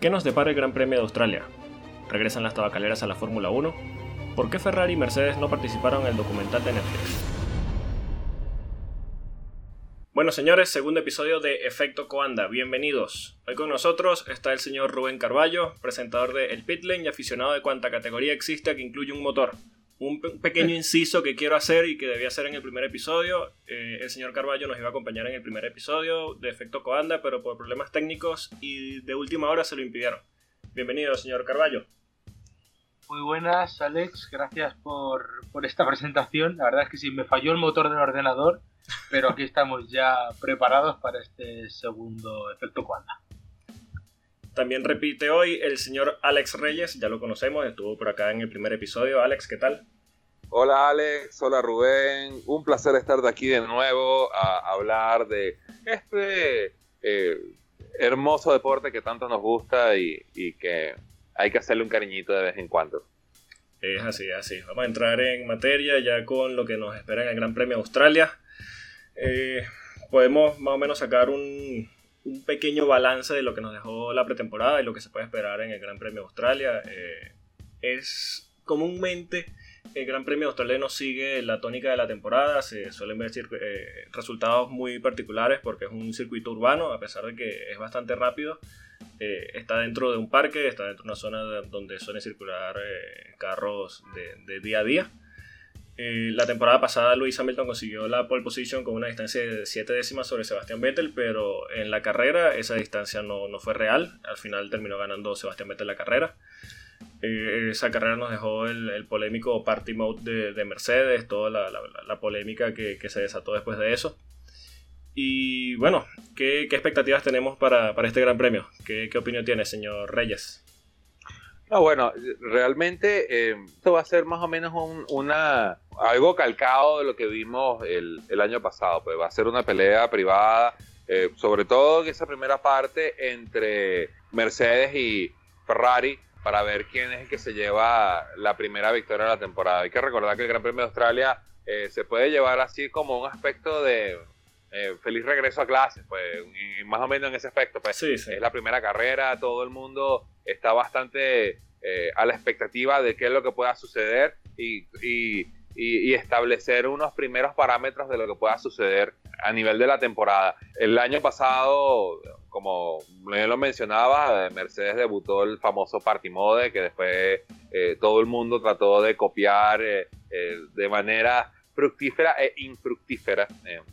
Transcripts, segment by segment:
¿Qué nos depara el Gran Premio de Australia? ¿Regresan las tabacaleras a la Fórmula 1? ¿Por qué Ferrari y Mercedes no participaron en el documental de Netflix? Bueno, señores, segundo episodio de Efecto Coanda. Bienvenidos. Hoy con nosotros está el señor Rubén Carballo, presentador de El Pitlane y aficionado de cuanta categoría existe que incluye un motor un pequeño inciso que quiero hacer y que debía hacer en el primer episodio. Eh, el señor Carballo nos iba a acompañar en el primer episodio de Efecto Coanda, pero por problemas técnicos y de última hora se lo impidieron. Bienvenido, señor Carballo. Muy buenas, Alex. Gracias por, por esta presentación. La verdad es que sí, me falló el motor del ordenador, pero aquí estamos ya preparados para este segundo Efecto Coanda. También repite hoy el señor Alex Reyes, ya lo conocemos, estuvo por acá en el primer episodio. Alex, ¿qué tal? Hola Alex, hola Rubén, un placer estar de aquí de nuevo a hablar de este eh, hermoso deporte que tanto nos gusta y, que hay que hacerle un cariñito de vez en cuando. Es así, así. Vamos a entrar en materia ya con lo que nos espera en el Gran Premio de Australia. Eh, podemos más o menos sacar un, pequeño balance de lo que nos dejó la pretemporada y lo que se puede esperar en el Gran Premio de Australia. Eh, es comúnmente el Gran Premio australiano sigue la tónica de la temporada, se suelen ver eh, resultados muy particulares porque es un circuito urbano, a pesar de que es bastante rápido. Eh, está dentro de un parque, está dentro de una zona donde suelen circular carros de día a día. Eh, la temporada pasada Luis Hamilton consiguió la pole position con una distancia de 7 décimas sobre Sebastián Vettel, pero en la carrera esa distancia no, fue real. Al final terminó ganando Sebastián Vettel la carrera. Eh, esa carrera nos dejó el, polémico party mode de, Mercedes, toda la, polémica que, se desató después de eso. Y bueno, ¿qué, expectativas tenemos para, este gran premio? ¿Qué, ¿Qué opinión tiene, señor Reyes? No, bueno, realmente eh, esto va a ser más o menos un, una, algo calcado de lo que vimos el, el, año pasado. Pues va a ser una pelea privada, eh, sobre todo en esa primera parte entre Mercedes y Ferrari, para ver quién es el que se lleva la primera victoria de la temporada. Hay que recordar que el Gran Premio de Australia eh, se puede llevar así como un aspecto de feliz regreso a clases, pues más o menos en ese aspecto. Pues, sí, Es la primera carrera, todo el mundo está bastante eh, a la expectativa de qué es lo que pueda suceder y, establecer unos primeros parámetros de lo que pueda suceder a nivel de la temporada. El año pasado, como lo mencionaba, Mercedes debutó el famoso Party Mode, que después eh, todo el mundo trató de copiar eh, de manera fructífera e infructífera.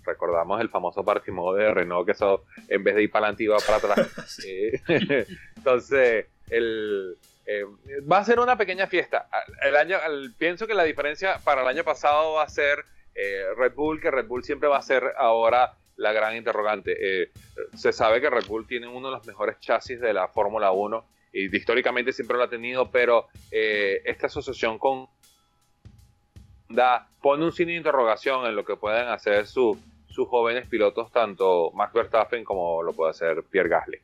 recordamos el famoso Party Mode de Renault, que eso en vez de ir para adelante iba para atrás. entonces, el, eh, va a ser una pequeña fiesta. El año, pienso que la diferencia para el año pasado va a ser eh, Red Bull, que Red Bull siempre va a ser ahora la gran interrogante. Eh, se sabe que Red Bull tiene uno de los mejores chasis de la Fórmula 1 y históricamente siempre lo ha tenido, pero esta asociación con da, pone un signo de interrogación en lo que pueden hacer sus jóvenes pilotos, tanto Max Verstappen como lo puede hacer Pierre Gasly.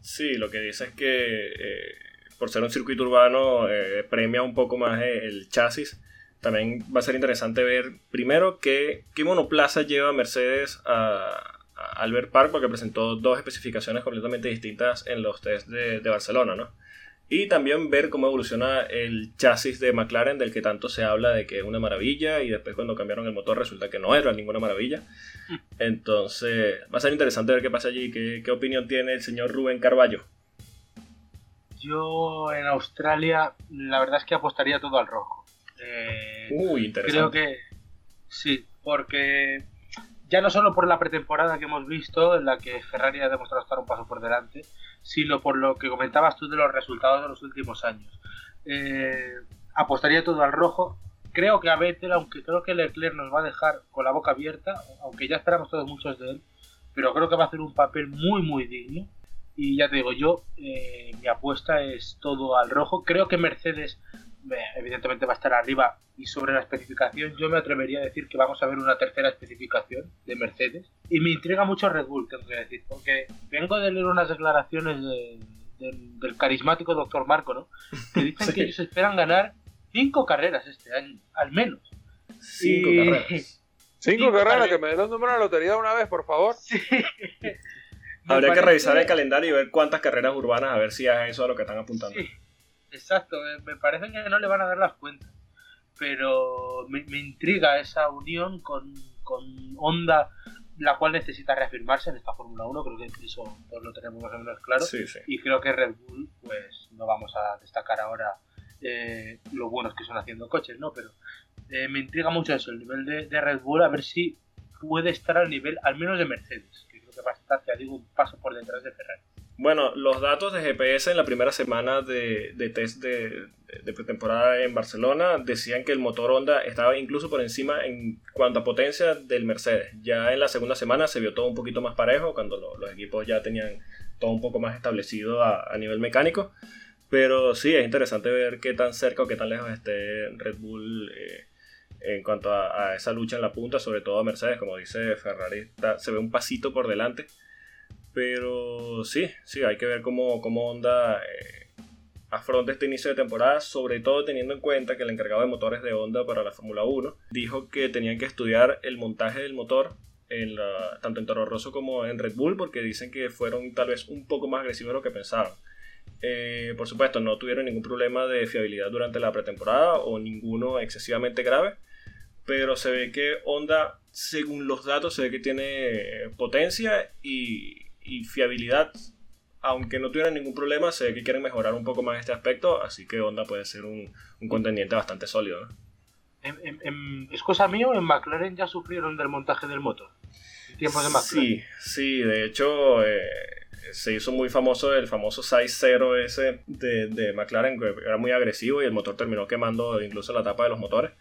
Sí, lo que dice es que eh, por ser un circuito urbano eh, premia un poco más el chasis. También va a ser interesante ver primero qué, qué monoplaza lleva Mercedes a, Albert Park porque presentó dos especificaciones completamente distintas en los test de, de Barcelona, ¿no? Y también ver cómo evoluciona el chasis de McLaren, del que tanto se habla de que es una maravilla, y después cuando cambiaron el motor resulta que no era ninguna maravilla. Entonces, va a ser interesante ver qué pasa allí. ¿Qué, qué opinión tiene el señor Rubén Carballo? Yo en Australia, la verdad es que apostaría todo al rojo. Eh, Uy, interesante. Creo que sí, porque ya no solo por la pretemporada que hemos visto, en la que Ferrari ha demostrado estar un paso por delante, sino por lo que comentabas tú de los resultados de los últimos años. Eh, apostaría todo al rojo. Creo que a Vettel, aunque creo que Leclerc nos va a dejar con la boca abierta, aunque ya esperamos todos muchos de él, pero creo que va a hacer un papel muy, muy digno. Y ya te digo, yo, eh, mi apuesta es todo al rojo. Creo que Mercedes evidentemente va a estar arriba y sobre la especificación yo me atrevería a decir que vamos a ver una tercera especificación de Mercedes. Y me intriga mucho Red Bull tengo que decir porque vengo de leer unas declaraciones del carismático doctor Marco ¿no? que dicen que ellos esperan ganar cinco carreras este año al menos. Cinco carreras. Cinco, carreras, que me den un número de la lotería una vez por favor. Sí. Habría que revisar el calendario y ver cuántas carreras urbanas, a ver si es eso a lo que están apuntando. Sí, exacto. Me parece que no le van a dar las cuentas. Pero me, intriga esa unión con, con Honda, la cual necesita reafirmarse en esta Fórmula 1. Creo que eso pues, lo tenemos más o menos claro. Y creo que Red Bull, pues no vamos a destacar ahora eh, lo buenos que son haciendo coches, ¿no? Pero eh, me intriga mucho eso, el nivel de, de Red Bull, a ver si puede estar al nivel al menos de Mercedes que va a estar, ya digo, un paso por detrás de Ferrari. Bueno, los datos de GPS en la primera semana de, de test de, de, pretemporada en Barcelona decían que el motor Honda estaba incluso por encima en cuanto a potencia del Mercedes. Ya en la segunda semana se vio todo un poquito más parejo, cuando los equipos ya tenían todo un poco más establecido a, a, nivel mecánico. Pero sí, es interesante ver qué tan cerca o qué tan lejos esté Red Bull. Eh, en cuanto a, esa lucha en la punta, sobre todo a Mercedes, como dice Ferrari, se ve un pasito por delante. Pero sí, sí, hay que ver cómo, cómo Honda eh, afronta este inicio de temporada, sobre todo teniendo en cuenta que el encargado de motores de Honda para la Fórmula 1 dijo que tenían que estudiar el montaje del motor en tanto en Toro Rosso como en Red Bull, porque dicen que fueron tal vez un poco más agresivos de lo que pensaban. Eh, por supuesto, no tuvieron ningún problema de fiabilidad durante la pretemporada o ninguno excesivamente grave, pero se ve que Honda, según los datos, se ve que tiene potencia y, fiabilidad. Aunque no tuvieran ningún problema, se ve que quieren mejorar un poco más este aspecto, así que Honda puede ser un, contendiente bastante sólido. ¿Es cosa mía o en McLaren ya sufrieron del montaje del motor? tiempos de Sí, sí, de hecho eh, se hizo muy famoso el famoso 6-0 ese de, de McLaren, que era muy agresivo y el motor terminó quemando incluso la tapa de los motores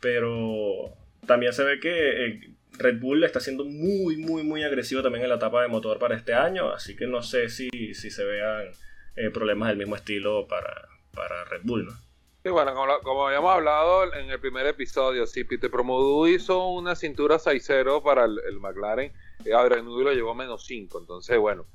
pero también se ve que eh, Red Bull está siendo muy, muy, muy agresivo también en la etapa de motor para este año, así que no sé si, si se vean eh, problemas del mismo estilo para, para Red Bull, ¿no? Sí, bueno, como, habíamos hablado en el primer episodio, si Peter Promodu hizo una cintura 6-0 para el, McLaren, eh, Adrian lo llevó a menos 5, entonces bueno,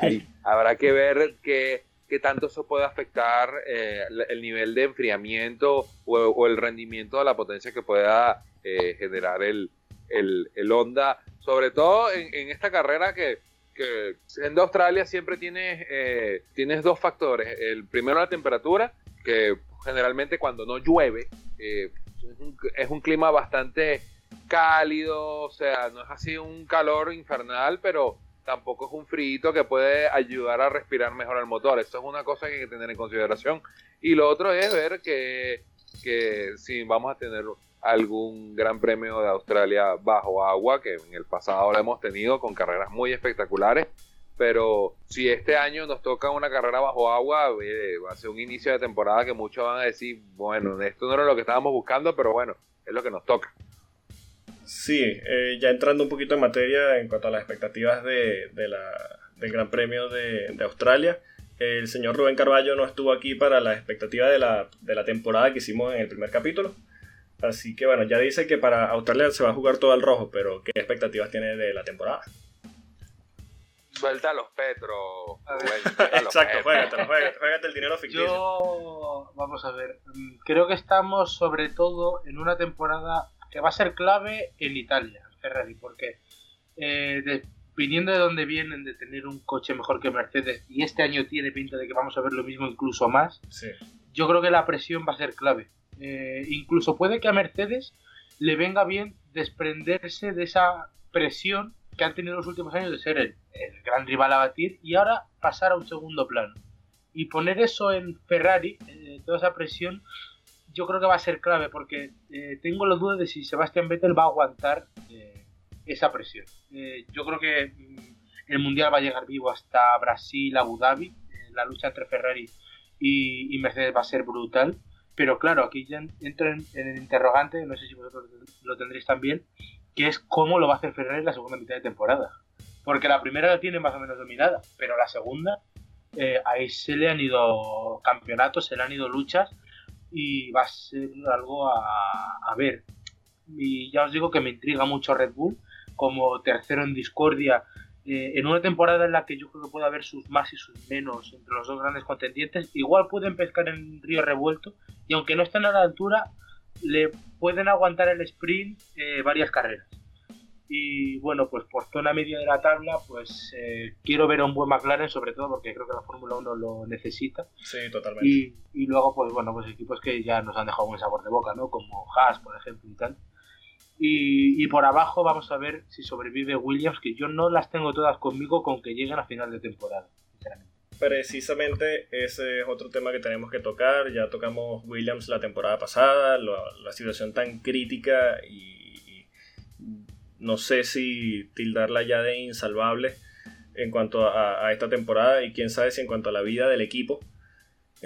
ahí habrá que ver que qué tanto eso puede afectar eh, el nivel de enfriamiento o, el rendimiento de la potencia que pueda eh, generar el, el, Honda, sobre todo en, esta carrera que, que siendo Australia siempre tienes, eh, tienes dos factores. El primero la temperatura, que generalmente cuando no llueve es un clima bastante cálido, o sea, no es así un calor infernal, pero tampoco es un frío que puede ayudar a respirar mejor el motor. Esto es una cosa que hay que tener en consideración. Y lo otro es ver que, que si vamos a tener algún gran premio de Australia bajo agua, que en el pasado lo hemos tenido con carreras muy espectaculares. Pero si este año nos toca una carrera bajo agua, eh, va a ser un inicio de temporada que muchos van a decir, bueno, esto no era lo que estábamos buscando, pero bueno, es lo que nos toca. Sí, eh, ya entrando un poquito en materia en cuanto a las expectativas de, la, del Gran Premio de, Australia, el señor Rubén Carballo no estuvo aquí para la expectativa de la, de la temporada que hicimos en el primer capítulo. Así que bueno, ya dice que para Australia se va a jugar todo al rojo, pero ¿qué expectativas tiene de la temporada? Suelta los Petro. Exacto, juégate, el dinero ficticio. Yo, vamos a ver, mm, creo que estamos sobre todo en una temporada que va a ser clave en Italia, Ferrari, porque eh, viniendo de donde vienen de tener un coche mejor que Mercedes y este año tiene pinta de que vamos a ver lo mismo incluso más, yo creo que la presión va a ser clave. Eh, incluso puede que a Mercedes le venga bien desprenderse de esa presión que han tenido los últimos años de ser el, gran rival a batir y ahora pasar a un segundo plano. Y poner eso en Ferrari, eh, toda esa presión, yo creo que va a ser clave porque eh, tengo la duda de si Sebastián Vettel va a aguantar eh, esa presión. Yo creo que mm, el Mundial va a llegar vivo hasta Brasil, Abu Dhabi. la lucha entre Ferrari y, Mercedes va a ser brutal. Pero claro, aquí ya entro en, el interrogante, no sé si vosotros lo tendréis también, que es cómo lo va a hacer Ferrari en la segunda mitad de temporada. Porque la primera la tiene más o menos dominada, pero la segunda, ahí se le han ido campeonatos, se le han ido luchas y va a ser algo a, ver. Y ya os digo que me intriga mucho Red Bull como tercero en discordia eh, en una temporada en la que yo creo que puede haber sus más y sus menos entre los dos grandes contendientes. Igual pueden pescar en río revuelto y aunque no estén a la altura, le pueden aguantar el sprint eh, varias carreras. Y bueno, pues por zona media de la tabla, pues eh, quiero ver a un buen McLaren, sobre todo porque creo que la Fórmula 1 lo necesita. Sí, totalmente. Y, y, luego, pues bueno, pues equipos que ya nos han dejado un sabor de boca, ¿no? Como Haas, por ejemplo, y tal. Y, por abajo vamos a ver si sobrevive Williams, que yo no las tengo todas conmigo con que lleguen a final de temporada, sinceramente. Precisamente ese es otro tema que tenemos que tocar. Ya tocamos Williams la temporada pasada, la, situación tan crítica y, no sé si tildarla ya de insalvable en cuanto a, esta temporada y quién sabe si en cuanto a la vida del equipo.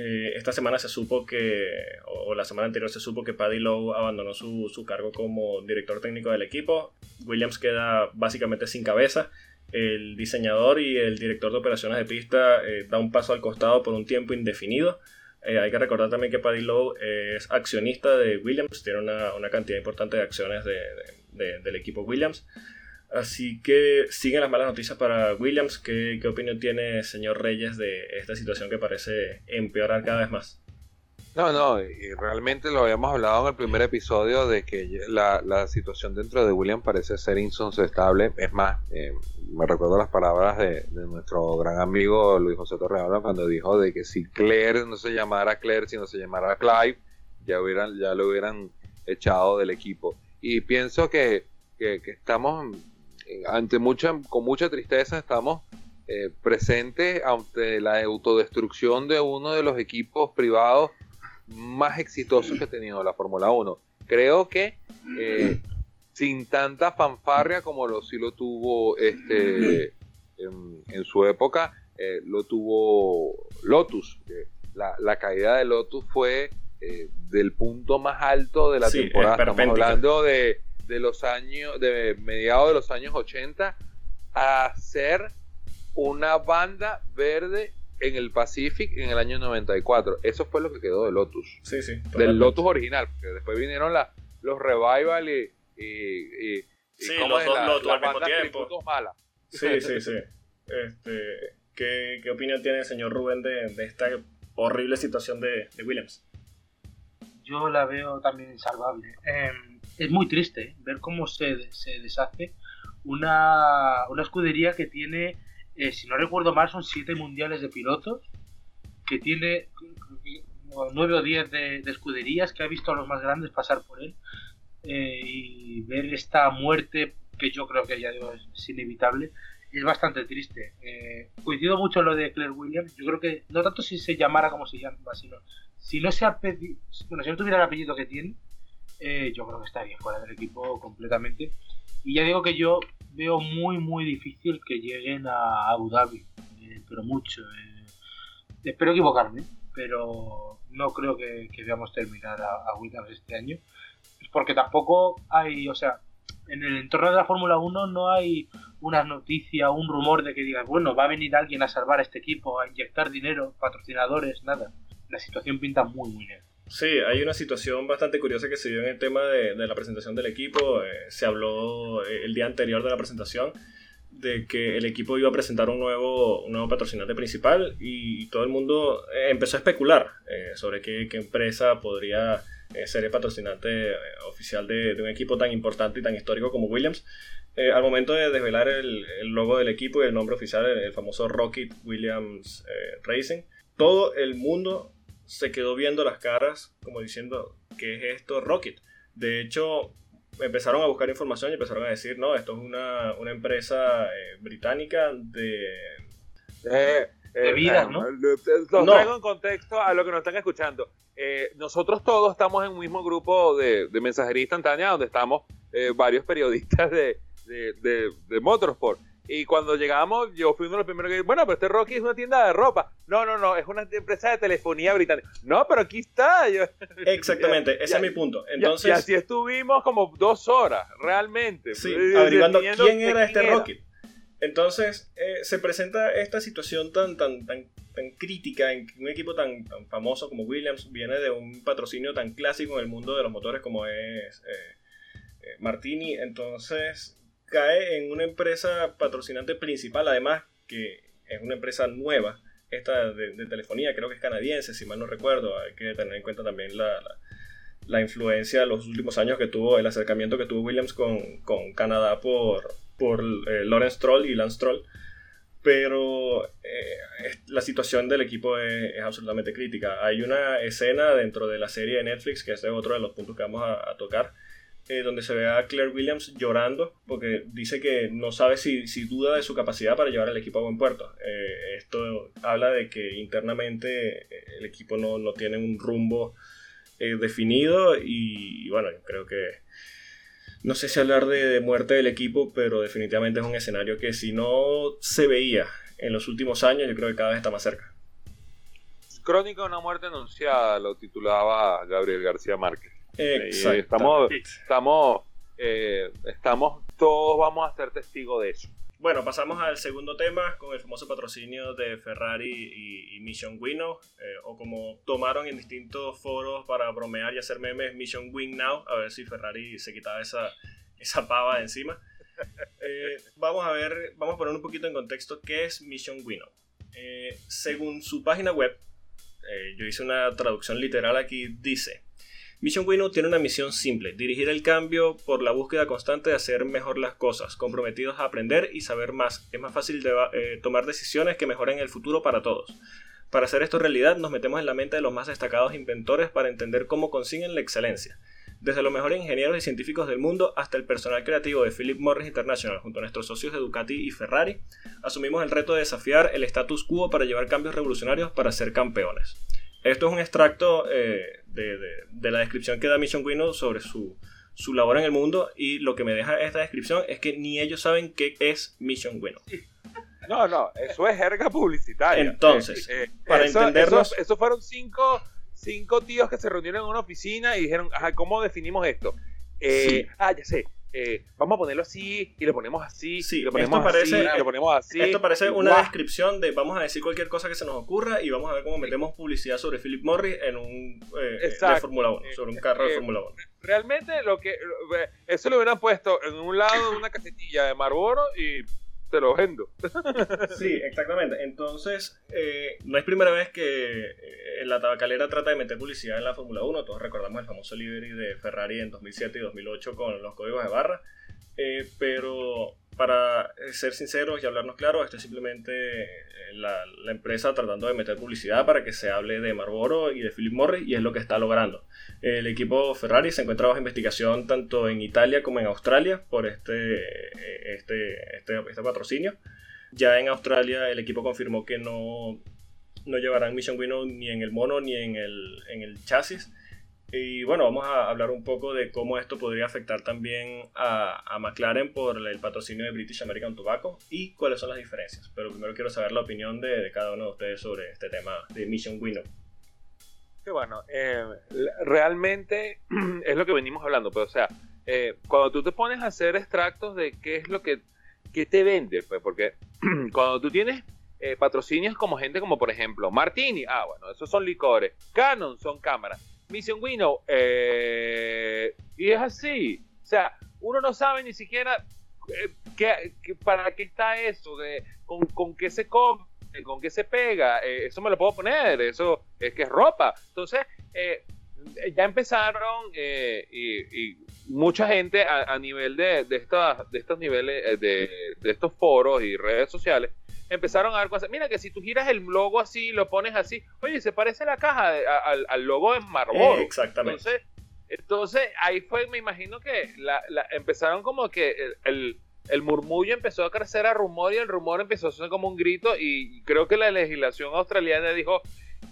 Eh, esta semana se supo que, o, o, la semana anterior se supo que Paddy Lowe abandonó su, su cargo como director técnico del equipo. Williams queda básicamente sin cabeza el diseñador y el director de operaciones de pista eh, da un paso al costado por un tiempo indefinido. Eh, hay que recordar también que Paddy Lowe es accionista de Williams, tiene una, una cantidad importante de acciones de, de, de, del equipo Williams. Así que siguen las malas noticias para Williams. ¿Qué, ¿Qué, opinión tiene señor Reyes de esta situación que parece empeorar cada vez más? No, no, y realmente lo habíamos hablado en el primer episodio de que la, la situación dentro de Williams parece ser insostenible. Es más, eh, me recuerdo las palabras de, de, nuestro gran amigo Luis José Torrealba cuando dijo de que si Claire no se llamara Claire, sino se llamara Clive, ya, hubieran, ya lo hubieran echado del equipo. Y pienso que, que, que estamos ante mucha, con mucha tristeza, estamos eh, presentes ante la autodestrucción de uno de los equipos privados más exitosos que ha tenido la Fórmula 1. Creo que eh, sin tanta fanfarria como lo sí lo tuvo este en, en su época, eh, lo tuvo Lotus. La, la, caída de Lotus fue eh, del punto más alto de la sí, temporada. Estamos hablando de, de, los años, de mediados de los años 80 a ser una banda verde en el Pacific en el año 94. Eso fue lo que quedó de Lotus. Sí, sí. Totalmente. Del Lotus original, porque después vinieron la, los Revival y. y, y sí, los dos Lotus al mismo tiempo. Mala. Sí, sí, sí. Este, ¿qué, ¿qué, opinión tiene el señor Rubén de, de esta horrible situación de, de, Williams? Yo la veo también insalvable. Eh, es muy triste ver cómo se, se deshace una, una escudería que tiene eh, si no recuerdo mal, son siete mundiales de pilotos, que tiene nueve o diez de, de, escuderías, que ha visto a los más grandes pasar por él, eh, y ver esta muerte, que yo creo que ya digo es, inevitable, es bastante triste. Eh, coincido mucho en lo de Claire Williams, yo creo que no tanto si se llamara como se llama, sino si no se bueno, si no tuviera el apellido que tiene, eh, yo creo que estaría fuera del equipo completamente. Y ya digo que yo veo muy, muy difícil que lleguen a Abu Dhabi, eh, pero mucho. Eh. Espero equivocarme, pero no creo que, que veamos terminar a, a, Williams este año. Porque tampoco hay, o sea, en el entorno de la Fórmula 1 no hay una noticia, un rumor de que digas, bueno, va a venir alguien a salvar a este equipo, a inyectar dinero, patrocinadores, nada. La situación pinta muy, muy negra. Sí, hay una situación bastante curiosa que se dio en el tema de, de la presentación del equipo. Eh, se habló eh, el día anterior de la presentación de que el equipo iba a presentar un nuevo, un nuevo patrocinante principal y, todo el mundo eh, empezó a especular sobre qué, empresa podría ser el patrocinante oficial de, de, un equipo tan importante y tan histórico como Williams. al momento de desvelar el, el, logo del equipo y el nombre oficial, el, el famoso Rocket Williams Racing, todo el mundo se quedó viendo las caras como diciendo, ¿qué es esto Rocket? De hecho, empezaron a buscar información y empezaron a decir, no, esto es una, una empresa eh, británica de... Eh, de vida, ¿no? Los no. traigo en contexto a lo que nos están escuchando. Eh, nosotros todos estamos en un mismo grupo de, de mensajería instantánea donde estamos eh, varios periodistas de, de, de, de Motorsport. Y cuando llegamos, yo fui uno de los primeros que bueno, pero este Rocky es una tienda de ropa. No, no, no, es una empresa de telefonía británica. No, pero aquí está. Yo, Exactamente, ese es mi punto. Entonces, y así estuvimos como dos horas, realmente. Sí, averiguando quién era este Rocky. Entonces, eh, se presenta esta situación tan, tan, tan, tan crítica en un equipo tan, tan, famoso como Williams viene de un patrocinio tan clásico en el mundo de los motores como es eh, eh, Martini. Entonces, cae en una empresa patrocinante principal, además que es una empresa nueva, esta de, telefonía, creo que es canadiense, si mal no recuerdo, hay que tener en cuenta también la, la, influencia de los últimos años que tuvo, el acercamiento que tuvo Williams con, Canadá por, por eh, Lawrence Troll y Lance Troll. Pero eh, la situación del equipo es, absolutamente crítica. Hay una escena dentro de la serie de Netflix, que este es otro de los puntos que vamos a, tocar, eh, donde se ve a Claire Williams llorando porque dice que no sabe si, si duda de su capacidad para llevar al equipo a buen puerto. esto habla de que internamente el equipo no, no tiene un rumbo eh, definido y, bueno, creo que no sé si hablar de, muerte del equipo, pero definitivamente es un escenario que si no se veía en los últimos años, yo creo que cada vez está más cerca. Crónica de una muerte anunciada, lo titulaba Gabriel García Márquez. Estamos, estamos, eh, estamos, todos vamos a ser testigos de eso. Bueno, pasamos al segundo tema con el famoso patrocinio de Ferrari y, Mission Winnow, eh, o como tomaron en distintos foros para bromear y hacer memes, Mission Win Now, a ver si Ferrari se quitaba esa, esa pava de encima. Eh, vamos a ver, vamos a poner un poquito en contexto qué es Mission Winnow. Eh, según su página web, yo hice una traducción literal aquí, dice, Mission Winnow tiene una misión simple, dirigir el cambio por la búsqueda constante de hacer mejor las cosas, comprometidos a aprender y saber más. Es más fácil eh, tomar decisiones que mejoren el futuro para todos. Para hacer esto realidad nos metemos en la mente de los más destacados inventores para entender cómo consiguen la excelencia. Desde los mejores ingenieros y científicos del mundo hasta el personal creativo de Philip Morris International junto a nuestros socios de Ducati y Ferrari, asumimos el reto de desafiar el status quo para llevar cambios revolucionarios para ser campeones. Esto es un extracto eh, de, la descripción que da Mission Winnow sobre su, labor en el mundo y lo que me deja esta descripción es que ni ellos saben qué es Mission Winnow. No, no, eso es jerga publicitaria. Entonces, eh, eh, para entendernos... Eso, fueron cinco, cinco tíos que se reunieron en una oficina y dijeron, ajá, ¿cómo definimos esto? Ah, ya sé, eh, vamos a ponerlo así y lo ponemos así. Sí, lo ponemos esto parece, así, lo ponemos así. Esto parece una descripción de vamos a decir cualquier cosa que se nos ocurra y vamos a ver cómo metemos publicidad sobre Philip Morris en un eh, de Fórmula 1, sobre un carro de eh, Fórmula 1. Realmente lo que eso lo hubieran puesto en un lado de una casetilla de Marlboro y te lo vendo. sí, exactamente. Entonces, eh, no es primera vez que eh, la tabacalera trata de meter publicidad en la Fórmula 1. Todos recordamos el famoso livery de Ferrari en 2007 y 2008 con los códigos de barra. Eh, pero para ser sinceros y hablarnos claro, esto es simplemente eh, la, empresa tratando de meter publicidad para que se hable de Marlboro y de Philip Morris y es lo que está logrando. El equipo Ferrari se encuentra bajo investigación tanto en Italia como en Australia por este, eh, este, este, este patrocinio. Ya en Australia el equipo confirmó que no, no llevarán Mission Winnow ni en el mono ni en el, en el chasis y bueno, vamos a hablar un poco de cómo esto podría afectar también a, McLaren por el patrocinio de British American Tobacco y cuáles son las diferencias. Pero primero quiero saber la opinión de, cada uno de ustedes sobre este tema de Mission Winnow. Que bueno, eh, realmente es lo que venimos hablando, pero o sea, eh, cuando tú te pones a hacer extractos de qué es lo que, te vende, pues porque cuando tú tienes eh, patrocinios como gente como por ejemplo Martini, ah bueno, esos son licores, Canon son cámaras Mission Winnow. Eh, y es así. O sea, uno no sabe ni siquiera eh, para qué está eso, de con, con qué se come, con qué se pega. Eh, eso me lo puedo poner, eso es que es ropa. Entonces, ya empezaron y, mucha gente a, nivel de, de, de estos niveles, de, de estos foros y redes sociales, empezaron a dar cosas. Mira que si tú giras el logo así, lo pones así, oye, se parece la caja al, logo de Marlboro. exactamente. Entonces, entonces, ahí fue, me imagino que la, empezaron como que el, el, murmullo empezó a crecer a rumor y el rumor empezó a ser como un grito y creo que la legislación australiana dijo,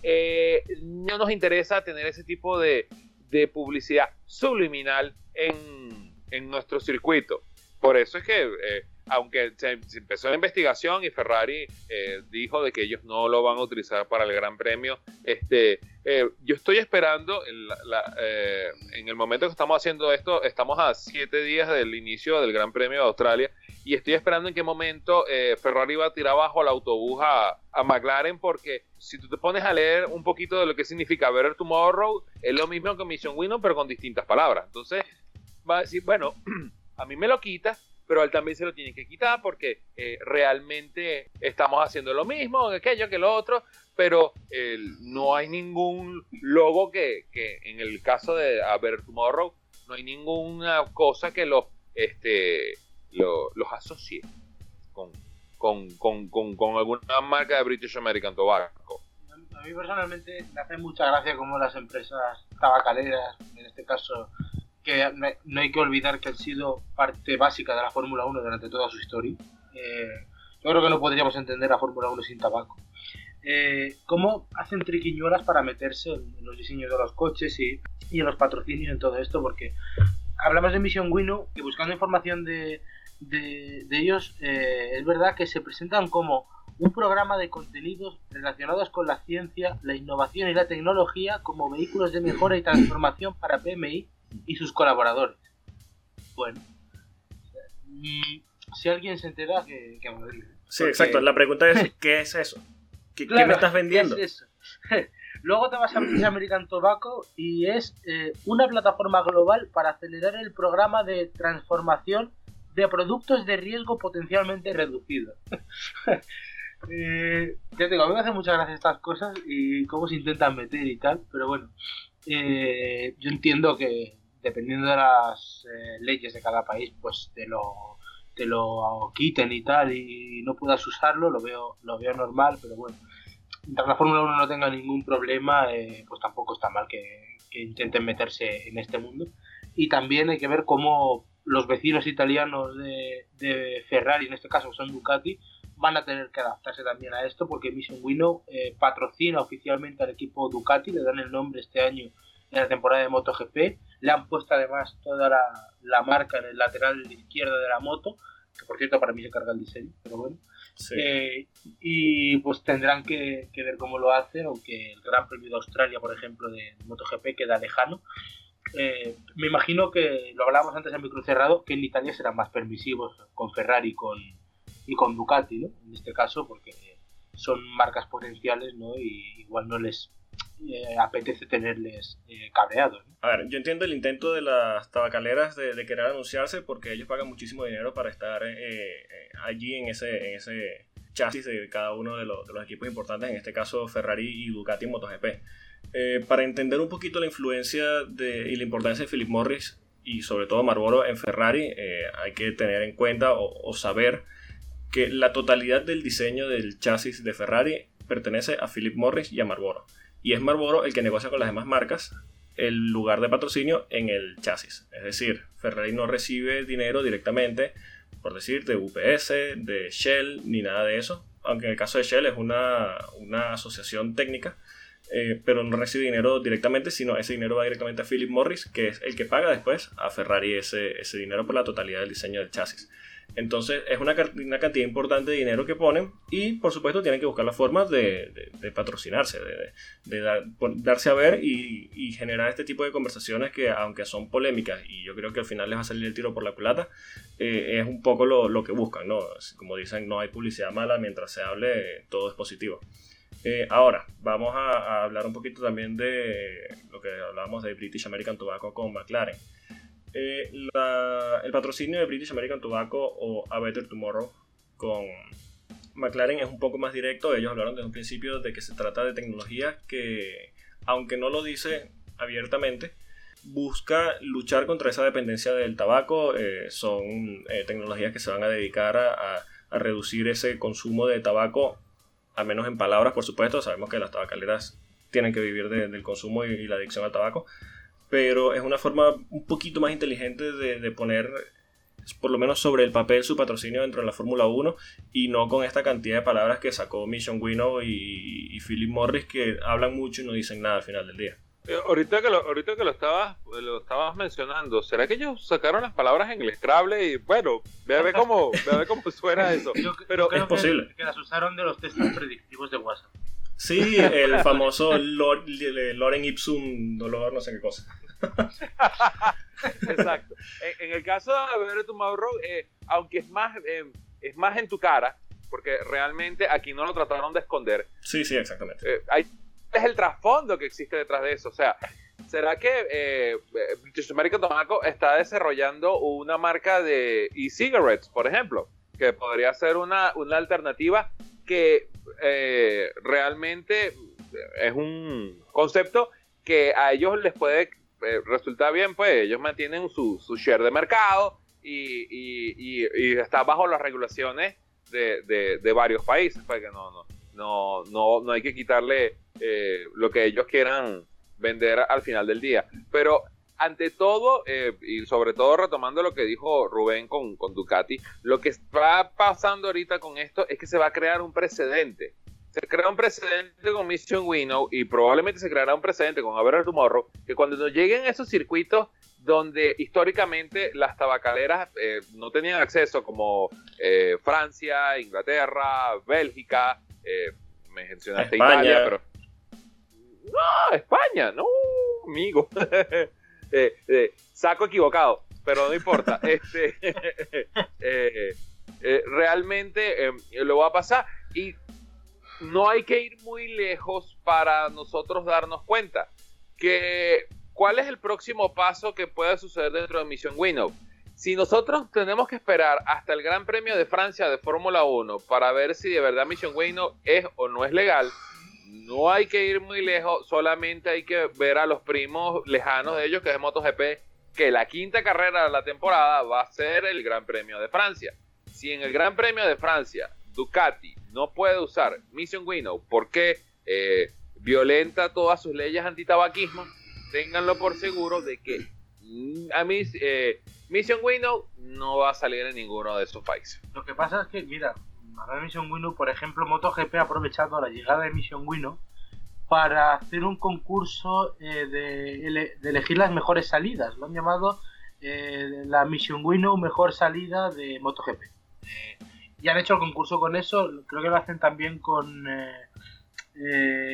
eh, no nos interesa tener ese tipo de, de publicidad subliminal en, en nuestro circuito. Por eso es que... Eh, aunque se, empezó la investigación y Ferrari eh, dijo de que ellos no lo van a utilizar para el Gran Premio, este, eh, yo estoy esperando, en, eh, en, el momento que estamos haciendo esto, estamos a siete días del inicio del Gran Premio de Australia y estoy esperando en qué momento Ferrari va a tirar abajo el autobús a, a, McLaren porque si tú te pones a leer un poquito de lo que significa Better Tomorrow, es lo mismo que Mission Winnow pero con distintas palabras. Entonces va a decir, bueno, a mí me lo quitas pero él también se lo tiene que quitar porque eh, realmente estamos haciendo lo mismo, aquello que lo otro, pero no hay ningún logo que, en el caso de Better Tomorrow, no hay ninguna cosa que los, este, los asocie con, con, con, con, alguna marca de British American Tobacco. A mí personalmente me hace mucha gracia como las empresas tabacaleras, en este caso que no hay que olvidar que han sido parte básica de la Fórmula 1 durante toda su historia. Eh, yo creo que no podríamos entender la Fórmula 1 sin tabaco. Eh, ¿Cómo hacen triquiñuelas para meterse en, los diseños de los coches y, y, en los patrocinios en todo esto? Porque hablamos de Mission Wino y buscando información de, de, ellos, eh, es verdad que se presentan como un programa de contenidos relacionados con la ciencia, la innovación y la tecnología como vehículos de mejora y transformación para PMI y sus colaboradores. Bueno, mm, si alguien se entera, que, que me Sí, exacto. La pregunta es: ¿qué es eso? ¿Qué, me estás vendiendo? Luego te vas a American Tobacco y es eh, una plataforma global para acelerar el programa de transformación de productos de riesgo potencialmente reducido. eh, ya tengo, a mí me hacen muchas gracias estas cosas y cómo se intentan meter y tal, pero bueno, eh, yo entiendo que dependiendo de las eh, leyes de cada país, pues te lo, te lo quiten y tal y no puedas usarlo, lo veo, lo veo normal, pero bueno, mientras la Fórmula 1 no tenga ningún problema, eh, pues tampoco está mal que, que, intenten meterse en este mundo. Y también hay que ver cómo los vecinos italianos de, de Ferrari, en este caso son Ducati, van a tener que adaptarse también a esto porque Mission Wino eh, patrocina oficialmente al equipo Ducati, le dan el nombre este año en la temporada de MotoGP, le han puesto además toda la, marca en el lateral izquierdo de la moto, que por cierto para mí se carga el diseño, pero bueno. Eh, y pues tendrán que, ver cómo lo hacen, aunque el Gran Premio de Australia, por ejemplo, de MotoGP queda lejano. Eh, me imagino que lo hablábamos antes en micro cerrado, que en Italia serán más permisivos con Ferrari con, y con Ducati, ¿no? En este caso, porque son marcas potenciales, ¿no? Y igual no les eh, apetece tenerles eh, cabreados. A ver, yo entiendo el intento de las tabacaleras de, querer anunciarse porque ellos pagan muchísimo dinero para estar eh, allí en ese, en ese chasis de cada uno de, los equipos importantes, en este caso Ferrari y Ducati en MotoGP. para entender un poquito la influencia de, y la importancia de Philip Morris y sobre todo Marlboro en Ferrari, hay que tener en cuenta o saber que la totalidad del diseño del chasis de Ferrari pertenece a Philip Morris y a Marlboro. Y es Marlboro el que negocia con las demás marcas el lugar de patrocinio en el chasis. Es decir, Ferrari no recibe dinero directamente, por decir, de UPS, de Shell, ni nada de eso. Aunque en el caso de Shell es una, asociación técnica, eh, pero no recibe dinero directamente, sino ese dinero va directamente a Philip Morris, que es el que paga después a Ferrari ese, ese dinero por la totalidad del diseño del chasis. Entonces es una, cantidad importante de dinero que ponen y por supuesto tienen que buscar la forma de, patrocinarse, de, darse a ver y, generar este tipo de conversaciones que aunque son polémicas y yo creo que al final les va a salir el tiro por la culata, eh, es un poco lo, que buscan, ¿no? Como dicen, no hay publicidad mala, mientras se hable todo es positivo. Eh, ahora, vamos a, hablar un poquito también de lo que hablábamos de British American Tobacco con McLaren. Eh, el patrocinio de British American Tobacco o A Better Tomorrow con McLaren es un poco más directo. Ellos hablaron desde un principio de que se trata de tecnología que, aunque no lo dice abiertamente, busca luchar contra esa dependencia del tabaco. Eh, son eh, tecnologías que se van a dedicar a, reducir ese consumo de tabaco, al menos en palabras, por supuesto. Sabemos que las tabacaleras tienen que vivir del consumo y, la adicción al tabaco, pero es una forma un poquito más inteligente de, poner por lo menos sobre el papel su patrocinio dentro de la Fórmula 1 y no con esta cantidad de palabras que sacó Mission Wino y, Philip Morris que hablan mucho y no dicen nada al final del día. Eh, ahorita que, lo, ahorita que lo estabas lo estabas mencionando, ¿será que ellos sacaron las palabras en el Scrabble y bueno, ve a ver cómo, cómo suena eso? Pero es posible. Que, las usaron de los textos predictivos de WhatsApp. Sí, el famoso Loren Ipsum dolor, no sé qué cosa. Exacto. En, el caso de Better Tomorrow, eh, aunque es más, eh, es más en tu cara, porque realmente aquí no lo trataron de esconder. Sí, sí, exactamente. Eh, es el trasfondo que existe detrás de eso. O sea, ¿será que eh, British American Tobacco está desarrollando una marca de e-cigarettes, por ejemplo? Que podría ser una, una alternativa que eh, realmente es un concepto que a ellos les puede eh, resultar bien, pues ellos mantienen su, su share de mercado y, y, está bajo las regulaciones de, de, de varios países, pues que no, no, no, no, no hay que quitarle eh, lo que ellos quieran vender al final del día. Pero ante todo, eh, y sobre todo retomando lo que dijo Rubén con, con, Ducati, lo que está pasando ahorita con esto es que se va a crear un precedente. Se crea un precedente con Mission Winnow y probablemente se creará un precedente con Aver Tomorrow, que cuando nos lleguen esos circuitos donde históricamente las tabacaleras eh, no tenían acceso, como eh, Francia, Inglaterra, Bélgica, eh, me mencionaste Italia, pero... No, España, no, amigo. Eh, eh, saco equivocado, pero no importa. este, eh, realmente lo va a pasar y no hay que ir muy lejos para nosotros darnos cuenta que cuál es el próximo paso que pueda suceder dentro de Mission Winnow. Si nosotros tenemos que esperar hasta el Gran Premio de Francia de Fórmula 1 para ver si de verdad Mission Winnow es o no es legal, no hay que ir muy lejos, solamente hay que ver a los primos lejanos de ellos, que es MotoGP, que la quinta carrera de la temporada va a ser el Gran Premio de Francia. Si en el Gran Premio de Francia Ducati no puede usar Mission Winnow porque eh, violenta todas sus leyes antitabaquismo, ténganlo por seguro de que mm, a mí eh, Mission Winnow no va a salir en ninguno de esos países. Lo que pasa es que, mira, Mission por ejemplo, MotoGP ha aprovechado la llegada de Mission Winnow para hacer un concurso eh, de, elegir las mejores salidas. Lo han llamado eh, la Mission Winnow Mejor Salida de MotoGP. Eh, y han hecho el concurso con eso. Creo que lo hacen también con,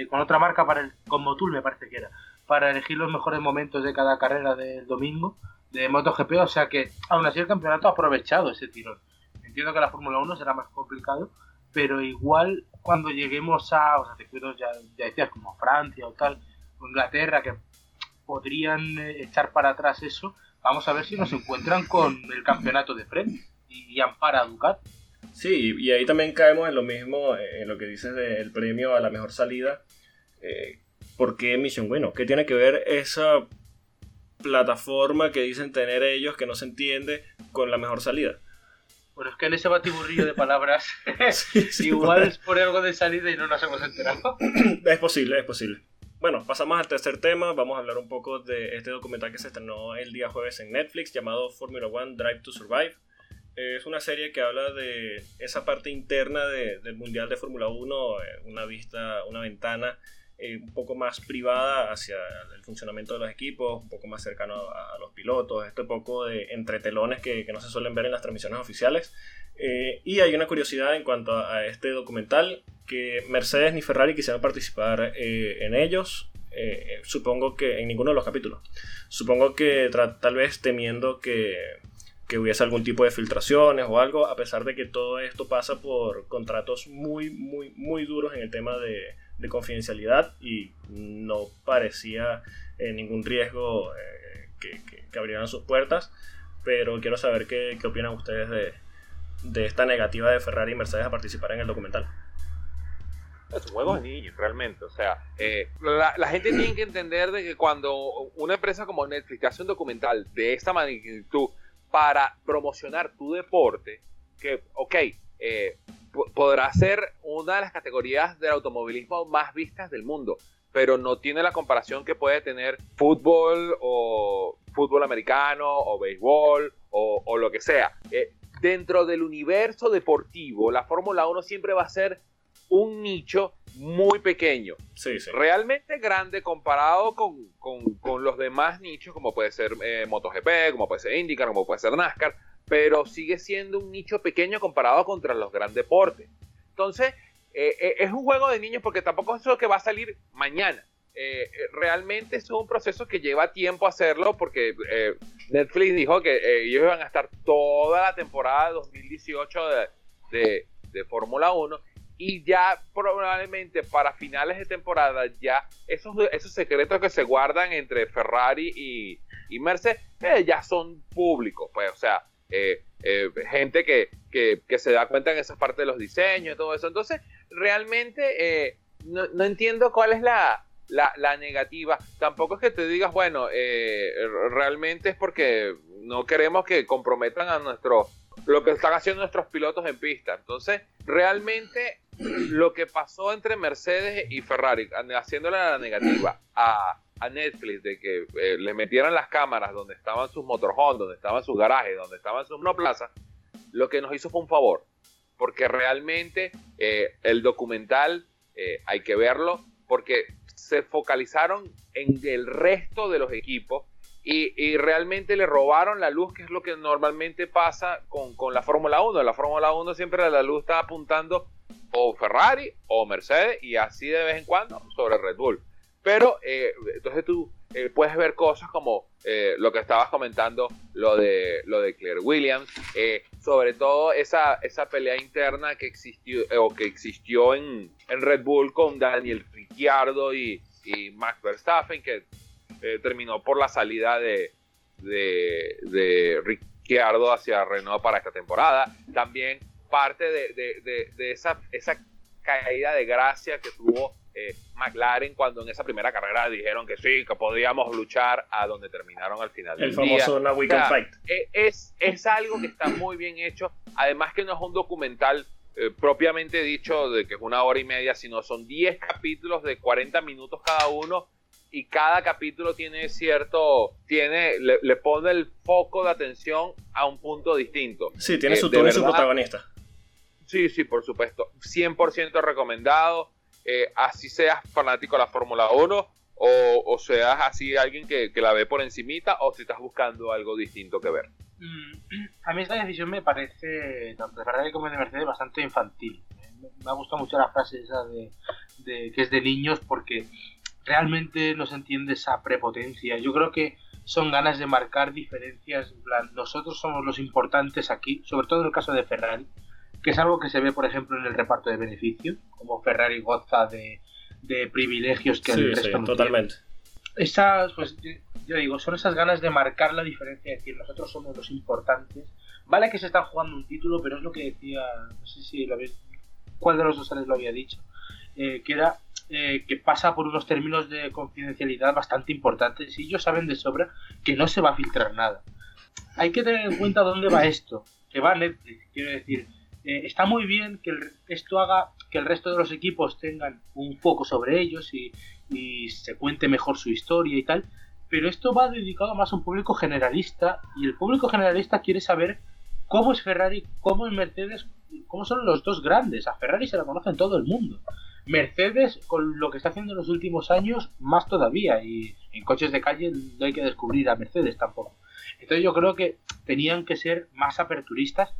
con otra marca, para el, con Motul me parece que era, para elegir los mejores momentos de cada carrera del domingo de MotoGP. O sea que aún así el campeonato ha aprovechado ese tirón. Entiendo que la Fórmula 1 será más complicado, pero igual cuando lleguemos a, o sea, circuitos ya, ya decías, como Francia o tal, o Inglaterra, que podrían eh, echar para atrás eso, vamos a ver si nos encuentran con el campeonato de premio y, ampara a Ducati. Sí, y ahí también caemos en lo mismo, eh, en lo que dices del premio a la mejor salida. Eh, ¿Por qué Mission Bueno? ¿Qué tiene que ver esa plataforma que dicen tener ellos que no se entiende con la mejor salida? Bueno, es que en ese batiburrillo de palabras igual es por algo de salida y no nos hemos enterado. es posible, es posible. Bueno, pasamos al tercer tema. Vamos a hablar un poco de este documental que se estrenó el día jueves en Netflix llamado Formula One Drive to Survive. Es una serie que habla de esa parte interna del Mundial de Fórmula 1, eh, una vista, una ventana eh, un poco más privada hacia el funcionamiento de los equipos, un poco más cercano a, los pilotos, este poco de entretelones que, que, no se suelen ver en las transmisiones oficiales. Eh, y hay una curiosidad en cuanto a, este documental, que Mercedes ni Ferrari quisieron participar eh, en ellos, supongo que en ninguno de los capítulos. Supongo que tal vez temiendo que, que hubiese algún tipo de filtraciones o algo, a pesar de que todo esto pasa por contratos muy, muy, muy duros en el tema de, de confidencialidad y no parecía eh, ningún riesgo eh, que, que, abrieran sus puertas. Pero quiero saber qué, qué opinan ustedes de, de, esta negativa de Ferrari y Mercedes a participar en el documental. Es un juego de niños, realmente. O sea, eh, la, la, gente tiene que entender de que cuando una empresa como Netflix hace un documental de esta magnitud para promocionar tu deporte, que, ok, eh, podrá ser una de las categorías del automovilismo más vistas del mundo, pero no tiene la comparación que puede tener fútbol o fútbol americano o béisbol o, lo que sea. Eh, dentro del universo deportivo, la Fórmula 1 siempre va a ser un nicho muy pequeño. Realmente grande comparado con, con, los demás nichos, como puede ser eh, MotoGP, como puede ser IndyCar, como puede ser NASCAR pero sigue siendo un nicho pequeño comparado contra los grandes deportes. Entonces, eh, eh, es un juego de niños porque tampoco es lo que va a salir mañana. Eh, realmente es un proceso que lleva tiempo hacerlo porque Netflix dijo que ellos iban a estar toda la temporada 2018 de, de, de Fórmula 1 y ya probablemente para finales de temporada ya esos, esos secretos que se guardan entre Ferrari y, y Mercedes eh, ya son públicos, pues, o sea, eh, eh, gente que, que, se da cuenta en esa parte de los diseños y todo eso. Entonces, realmente no, no, entiendo cuál es la, la, la, negativa. Tampoco es que te digas, bueno, realmente es porque no queremos que comprometan a nuestro lo que están haciendo nuestros pilotos en pista. Entonces, realmente lo que pasó entre Mercedes y Ferrari, haciéndole la negativa a, Netflix de que eh, le metieran las cámaras donde estaban sus motorhomes, donde estaban sus garajes, donde estaban sus monoplazas, lo que nos hizo fue un favor. Porque realmente eh, el documental eh, hay que verlo porque se focalizaron en el resto de los equipos y, realmente le robaron la luz, que es lo que normalmente pasa con, con la Fórmula 1. La Fórmula 1 siempre la luz está apuntando o Ferrari o Mercedes y así de vez en cuando sobre Red Bull. Pero eh, entonces tú eh, puedes ver cosas como eh, lo que estabas comentando, lo de, lo de Claire Williams, sobre todo esa, esa pelea interna que existió, o que existió en, en, Red Bull con Daniel Ricciardo y, y Max Verstappen, que terminó por la salida de, de, de Ricciardo hacia Renault para esta temporada. También parte de, esa, esa caída de gracia que tuvo eh, McLaren cuando en esa primera carrera dijeron que sí, que podíamos luchar a donde terminaron al final. El famoso día. Weekend Fight. E, es, es algo que está muy bien hecho, además que no es un documental eh, propiamente dicho de que es una hora y media, sino son 10 capítulos de 40 minutos cada uno y cada capítulo tiene cierto, tiene, le, pone el foco de atención a un punto distinto. Sí, tiene su tono y su protagonista. Sí, sí, por supuesto. 100% recomendado. Eh, así seas fanático de la Fórmula 1 o, seas así alguien que, la ve por encimita o si estás buscando algo distinto que ver. Mm, a mí esta decisión me parece, tanto de Ferrari como de Mercedes, bastante infantil. Me ha gustado mucho la frase esa de, de que es de niños porque realmente no se entiende esa prepotencia. Yo creo que son ganas de marcar diferencias. Nosotros somos los importantes aquí, sobre todo en el caso de Ferrari que es algo que se ve, por ejemplo, en el reparto de beneficios, como Ferrari goza de, privilegios que el resto sí, totalmente. Esas, pues, yo digo, son esas ganas de marcar la diferencia, es decir, nosotros somos los importantes. Vale que se están jugando un título, pero es lo que decía, no sé si lo habéis, cuál de los dos lo había dicho, eh, que era eh, que pasa por unos términos de confidencialidad bastante importantes y ellos saben de sobra que no se va a filtrar nada. Hay que tener en cuenta dónde va esto, que va Netflix, quiero decir, eh, está muy bien que esto haga que el resto de los equipos tengan un foco sobre ellos y, se cuente mejor su historia y tal, pero esto va dedicado más a un público generalista y el público generalista quiere saber cómo es Ferrari, cómo es Mercedes, cómo son los dos grandes. A Ferrari se la conoce en todo el mundo. Mercedes, con lo que está haciendo en los últimos años, más todavía. Y en coches de calle no hay que descubrir a Mercedes tampoco. Entonces yo creo que tenían que ser más aperturistas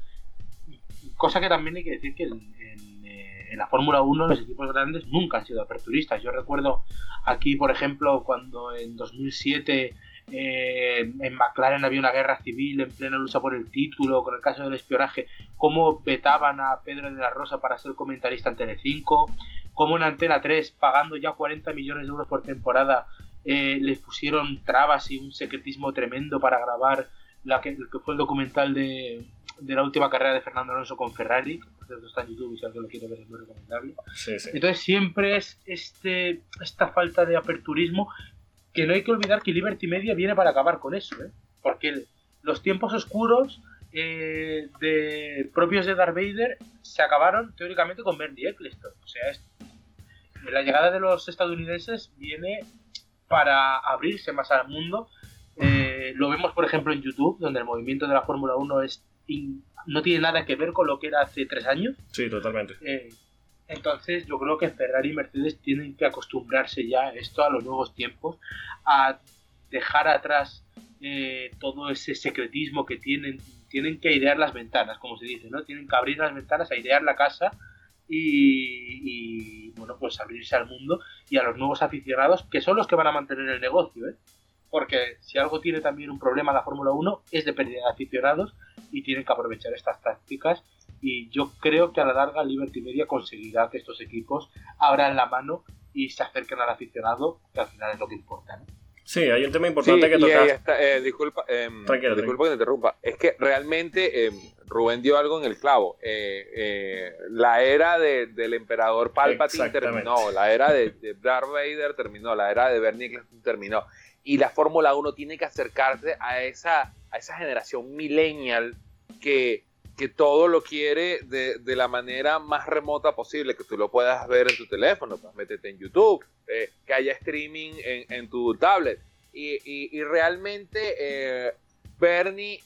Cosa que también hay que decir que eh, en, la Fórmula 1 los equipos grandes nunca han sido aperturistas. Yo recuerdo aquí, por ejemplo, cuando en 2007 eh, en McLaren había una guerra civil en plena lucha por el título, con el caso del espionaje, cómo vetaban a Pedro de la Rosa para ser comentarista en Telecinco, cómo en Antena 3, pagando ya 40 millones de euros por temporada, eh, les pusieron trabas y un secretismo tremendo para grabar la que fue el documental de, de la última carrera de Fernando Alonso con Ferrari, por cierto está en YouTube y si alguien lo quiere ver es muy recomendable. Entonces siempre es este, esta falta de aperturismo que no hay que olvidar que Liberty Media viene para acabar con eso, ¿eh? porque los tiempos oscuros eh, de propios de Darth Vader se acabaron teóricamente con Bernie Eccleston. O sea, la llegada de los estadounidenses viene para abrirse más al mundo. Eh, lo vemos, por ejemplo, en YouTube, donde el movimiento de la Fórmula 1 es no tiene nada que ver con lo que era hace tres años. Sí, totalmente. Eh, entonces yo creo que Ferrari y Mercedes tienen que acostumbrarse ya a esto, a los nuevos tiempos, a dejar atrás eh, todo ese secretismo que tienen. Tienen que airear las ventanas, como se dice, ¿no? Tienen que abrir las ventanas, airear la casa y, y, bueno, pues abrirse al mundo y a los nuevos aficionados, que son los que van a mantener el negocio, ¿eh? Porque si algo tiene también un problema la Fórmula 1 es de pérdida de aficionados y tienen que aprovechar estas tácticas y yo creo que a la larga Liberty Media conseguirá que estos equipos abran la mano y se acerquen al aficionado, que al final es lo que importa. ¿no? Sí, hay un tema importante que tocar. Eh, disculpa, eh, disculpa que te interrumpa. Es que realmente em, Rubén dio algo en el clavo. Eh, eh, la era del emperador Palpatine terminó, la era de, Darth Vader terminó, la era de Bernie Eccleston terminó. Y la Fórmula 1 tiene que acercarse a esa, a esa generación millennial que, que todo lo quiere de, de, la manera más remota posible, que tú lo puedas ver en tu teléfono, pues métete en YouTube, eh, que haya streaming en, en tu tablet. Y, y, y realmente Bernie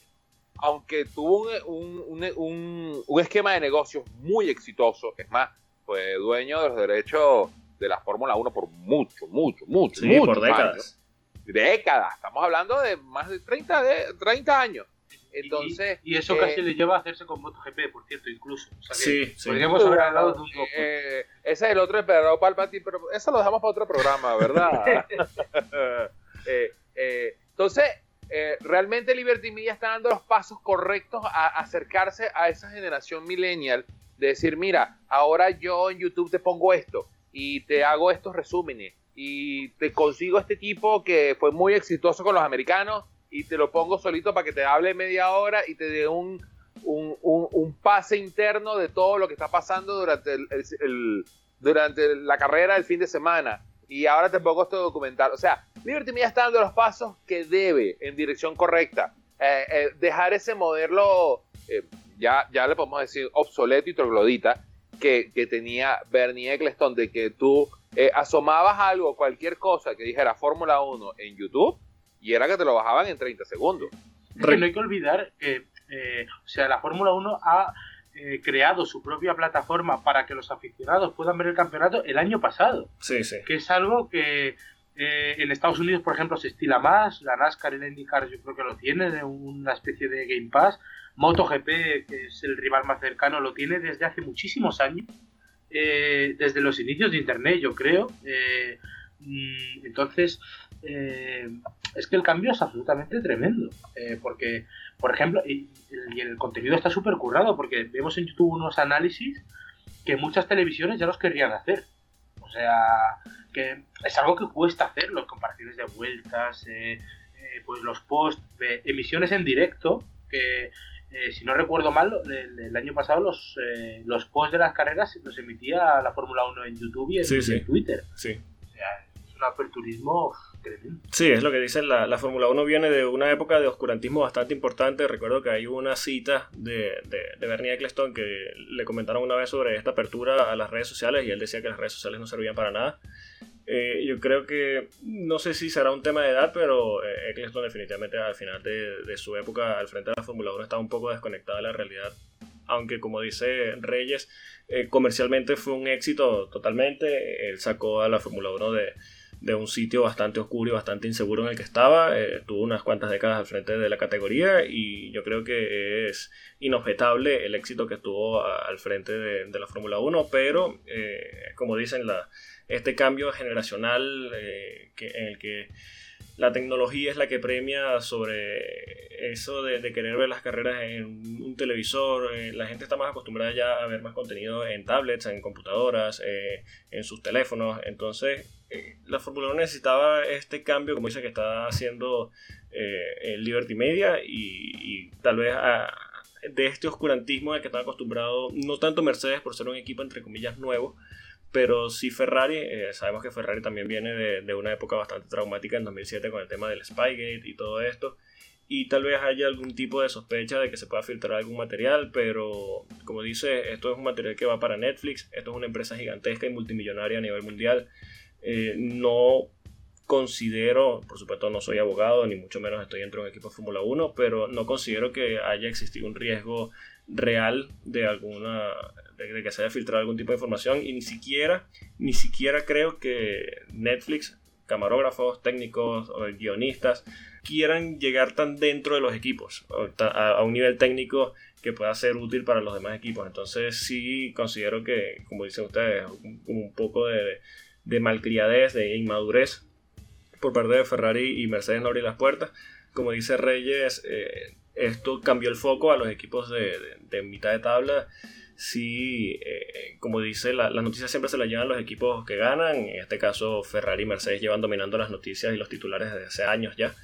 aunque tuvo un, un, un, un, esquema de negocios muy exitoso, es más, fue dueño de los derechos de la Fórmula 1 por mucho, mucho, mucho, sí, por décadas. Décadas, estamos hablando de más de 30, de, 30 años. Entonces, y, eso casi eh, le lleva a hacerse con MotoGP, por cierto, incluso. O sea sí, sí. Podríamos haber hablado de un poco. Eh, ese es el otro emperador Palpatine, pero eso lo dejamos para otro programa, ¿verdad? eh, eh, entonces, eh, realmente Liberty Media está dando los pasos correctos a acercarse a esa generación millennial de decir, mira, ahora yo en YouTube te pongo esto y te hago estos resúmenes y te consigo este tipo que fue muy exitoso con los americanos y te lo pongo solito para que te hable media hora y te dé un, un, pase interno de todo lo que está pasando durante, el, durante la carrera del fin de semana y ahora te pongo este documental. O sea, Liberty Media está dando los pasos que debe en dirección correcta. Eh, eh, dejar ese modelo, eh, ya, ya le podemos decir, obsoleto y troglodita, que, que tenía Bernie Eccleston, de que tú asomabas algo, cualquier cosa que dijera Fórmula 1 en YouTube, y era que te lo bajaban en 30 segundos. no hay que olvidar que, o sea, la Fórmula 1 ha eh, creado su propia plataforma para que los aficionados puedan ver el campeonato el año pasado. Sí, sí. Que es algo que eh, en Estados Unidos, por ejemplo, se estila más. La NASCAR y la IndyCar yo creo que lo tiene, de una especie de Game Pass. MotoGP, que es el rival más cercano, lo tiene desde hace muchísimos años. Eh, desde los inicios de Internet, yo creo. Mm, entonces, es que el cambio es absolutamente tremendo. porque por ejemplo, y, el contenido está súper currado porque vemos en YouTube unos análisis que muchas televisiones ya los querrían hacer. O sea, que es algo que cuesta hacer, las comparaciones de vueltas, eh, eh, pues los posts, de emisiones en directo, que eh, si no recuerdo mal, el, año pasado los, los posts de las carreras los emitía la Fórmula 1 en YouTube y en, Twitter. Sí. O sea, es un aperturismo Sí, es lo que dicen. La, la Fórmula 1 viene de una época de oscurantismo bastante importante. Recuerdo que hay una cita de, de, Bernie Eccleston que le comentaron una vez sobre esta apertura a las redes sociales y él decía que las redes sociales no servían para nada. Eh, yo creo que, no sé si será un tema de edad, pero eh, Eccleston definitivamente al final de, de, su época al frente de la Fórmula 1 estaba un poco desconectada de la realidad. Aunque como dice Reyes, eh, comercialmente fue un éxito totalmente. Él sacó a la Fórmula 1 de, de un sitio bastante oscuro y bastante inseguro en el que estaba. Eh, tuvo unas cuantas décadas al frente de la categoría y yo creo que es inobjetable el éxito que tuvo al frente de, la Fórmula 1, pero eh, como dicen, este cambio generacional eh, en el que la tecnología es la que premia sobre eso de, querer ver las carreras en un televisor. la gente está más acostumbrada ya a ver más contenido en tablets, en computadoras, en sus teléfonos. Entonces, eh, la Fórmula 1 necesitaba este cambio, como dice que está haciendo eh, el Liberty Media, y, tal vez de este oscurantismo al que están acostumbrados, no tanto Mercedes por ser un equipo entre comillas nuevo, pero sí Ferrari, eh, sabemos que Ferrari también viene de, de, una época bastante traumática en 2007 con el tema del Spygate y todo esto. Y tal vez haya algún tipo de sospecha de que se pueda filtrar algún material, pero como dice, esto es un material que va para Netflix, esto es una empresa gigantesca y multimillonaria a nivel mundial. Eh, no considero, por supuesto no soy abogado, ni mucho menos estoy dentro de un equipo de Fórmula 1, pero no considero que haya existido un riesgo real de alguna de, que se haya filtrado algún tipo de información y ni siquiera ni siquiera creo que Netflix camarógrafos técnicos o guionistas quieran llegar tan dentro de los equipos a, un nivel técnico que pueda ser útil para los demás equipos. Entonces sí considero que como dicen ustedes un poco de, de malcriadez, de inmadurez por parte de Ferrari y Mercedes no abrir las puertas. Como dice Reyes, eh, esto cambió el foco a los equipos de, de, mitad de tabla. Sí, eh, como dice, la, las noticias siempre se las llevan los equipos que ganan. En este caso, Ferrari y Mercedes llevan dominando las noticias y los titulares desde hace años ya.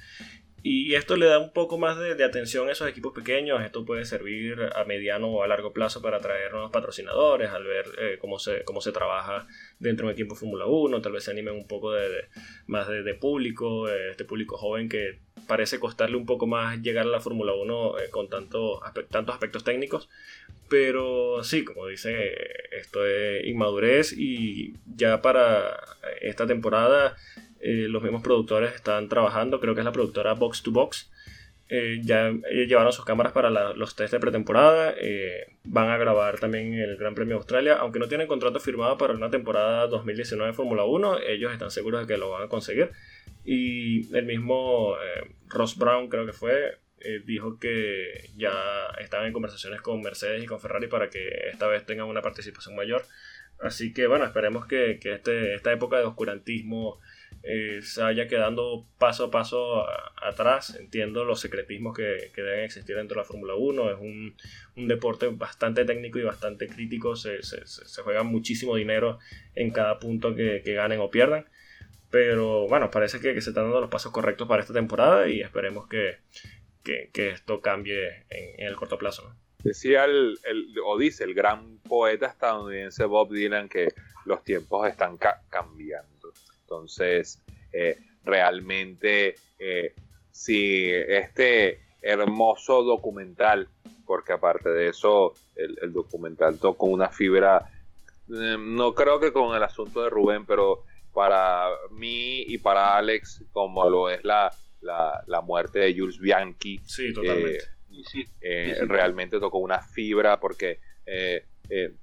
Y esto le da un poco más de, atención a esos equipos pequeños. Esto puede servir a mediano o a largo plazo para atraer nuevos patrocinadores, al ver eh, cómo, se, cómo se trabaja dentro de un equipo Fórmula 1. Tal vez se animen un poco de, más de, público, eh, este público joven que parece costarle un poco más llegar a la Fórmula 1 eh, con tanto, tantos aspectos técnicos. Pero sí, como dice, esto es inmadurez y ya para esta temporada eh, los mismos productores están trabajando, creo que es la productora Box to Box. Eh, ya eh, llevaron sus cámaras para los test de pretemporada. van a grabar también el Gran Premio de Australia. Aunque no tienen contrato firmado para una temporada 2019 de Fórmula 1, ellos están seguros de que lo van a conseguir. Y el mismo Ross Brown, creo que fue, dijo que ya estaban en conversaciones con Mercedes y con Ferrari para que esta vez tengan una participación mayor. Así que bueno, esperemos que, que este, esta época de oscurantismo eh, se vaya quedando paso a paso atrás. Entiendo los secretismos que, deben existir dentro de la Fórmula 1. Es un, deporte bastante técnico y bastante crítico. Se, juega muchísimo dinero en cada punto que, ganen o pierdan. Pero bueno, parece que, se están dando los pasos correctos para esta temporada y esperemos que, esto cambie en, el corto plazo. Decía el, o dice el gran poeta estadounidense Bob Dylan que los tiempos están cambiando. Entonces, eh, realmente, eh, si este hermoso documental, porque aparte de eso, el, documental tocó una fibra, eh, no creo que con el asunto de Rubén, pero para mí y para Alex, como lo es la, la, muerte de Jules Bianchi, sí, totalmente. realmente tocó una fibra porque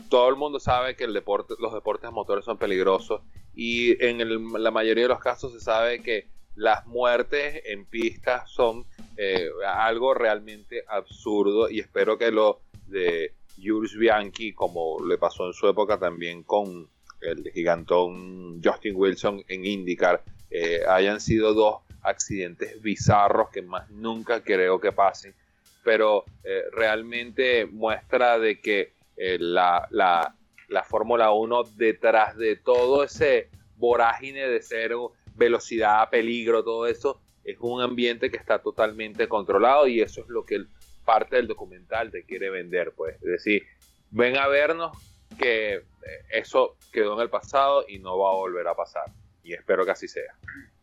todo el mundo sabe que los deportes motores son peligrosos y en la mayoría de los casos se sabe que las muertes en pistas son eh, algo realmente absurdo y espero que lo de Jules Bianchi, como le pasó en su época también con el gigantón Justin Wilson en IndyCar, eh, hayan sido dos accidentes bizarros que más nunca creo que pasen, pero eh, realmente muestra de que la, la, la Fórmula 1 detrás de todo ese vorágine de cero, velocidad, peligro, todo eso, es un ambiente que está totalmente controlado y eso es lo que parte del documental te quiere vender, pues. Es decir, ven a vernos que eh, eso quedó en el pasado y no va a volver a pasar. Y espero que así sea.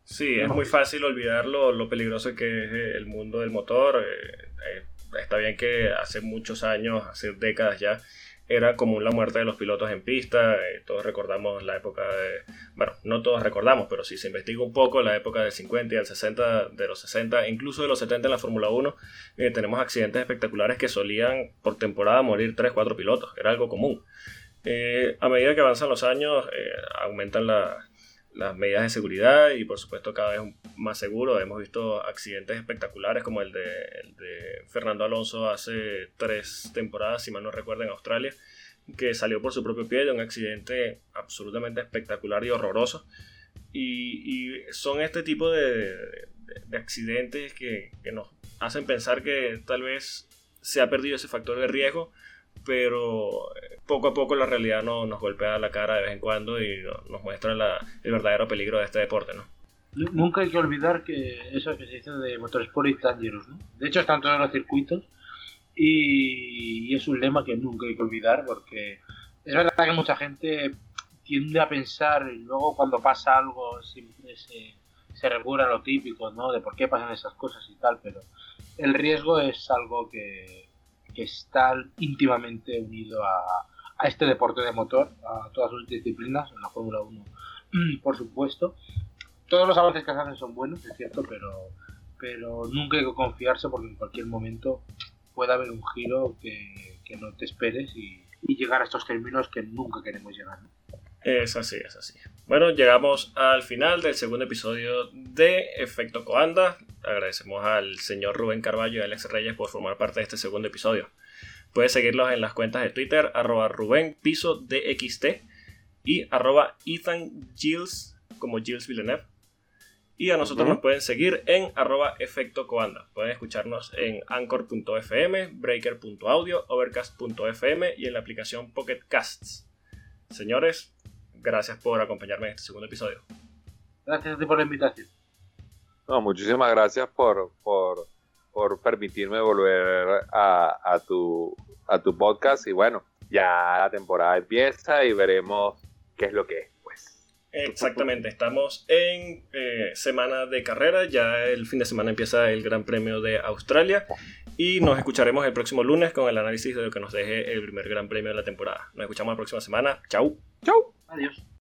Sí, es muy fácil olvidar lo, peligroso que es el mundo del motor. Eh, eh, está bien que hace muchos años, hace décadas ya, era común la muerte de los pilotos en pista. Eh, todos recordamos la época de. Bueno, no todos recordamos, pero si se investiga un poco, la época del 50 y del 60, de los 60, incluso de los 70 en la Fórmula 1, eh, tenemos accidentes espectaculares que solían por temporada morir 3, 4 pilotos. Era algo común. Eh, a medida que avanzan los años, aumentan la, las medidas de seguridad y por supuesto cada vez más seguro. Hemos visto accidentes espectaculares como el de, Fernando Alonso hace tres temporadas, si mal no recuerdo, en Australia, que salió por su propio pie de un accidente absolutamente espectacular y horroroso. Y, son este tipo de, accidentes que, que nos hacen pensar que tal vez se ha perdido ese factor de riesgo pero eh, poco a poco la realidad no, nos golpea la cara de vez en cuando y nos muestra el verdadero peligro de este deporte, ¿no? Nunca hay que olvidar que eso que se dice de Motorsport y dangerous, ¿no? De hecho están todos los circuitos y, es un lema que nunca hay que olvidar porque es verdad que mucha gente tiende a pensar y luego cuando pasa algo siempre se, se regula lo típico, ¿no? De por qué pasan esas cosas y tal, pero el riesgo es algo que, que está íntimamente unido a, este deporte de motor, a todas sus disciplinas, en la Fórmula 1, por supuesto. Todos los avances que se hacen son buenos, es cierto, pero, pero nunca hay que confiarse porque en cualquier momento puede haber un giro que, no te esperes y, llegar a estos términos que nunca queremos llegar. Es así, es así. Bueno, llegamos al final del segundo episodio de Efecto Coanda. Agradecemos al señor Rubén Carballo y Alex Reyes por formar parte de este segundo episodio. Puedes seguirlos en las cuentas de Twitter, arroba Rubén Piso DXT y arroba Ethan Gilles, como Gilles Villeneuve. Y a nosotros nos pueden seguir en arroba efecto coanda. Pueden escucharnos en anchor.fm, breaker.audio, overcast.fm y en la aplicación Pocket Casts. Señores, gracias por acompañarme en este segundo episodio. Gracias a ti por la invitación. No, muchísimas gracias por, por, por permitirme volver a, a, tu, a tu podcast. Y bueno, ya la temporada empieza y veremos qué es lo que es. Exactamente, estamos en eh, semana de carrera, ya el fin de semana empieza el Gran Premio de Australia y nos escucharemos el próximo lunes con el análisis de lo que nos deje el primer Gran Premio de la temporada. Nos escuchamos la próxima semana. Chau. Chau. Adiós.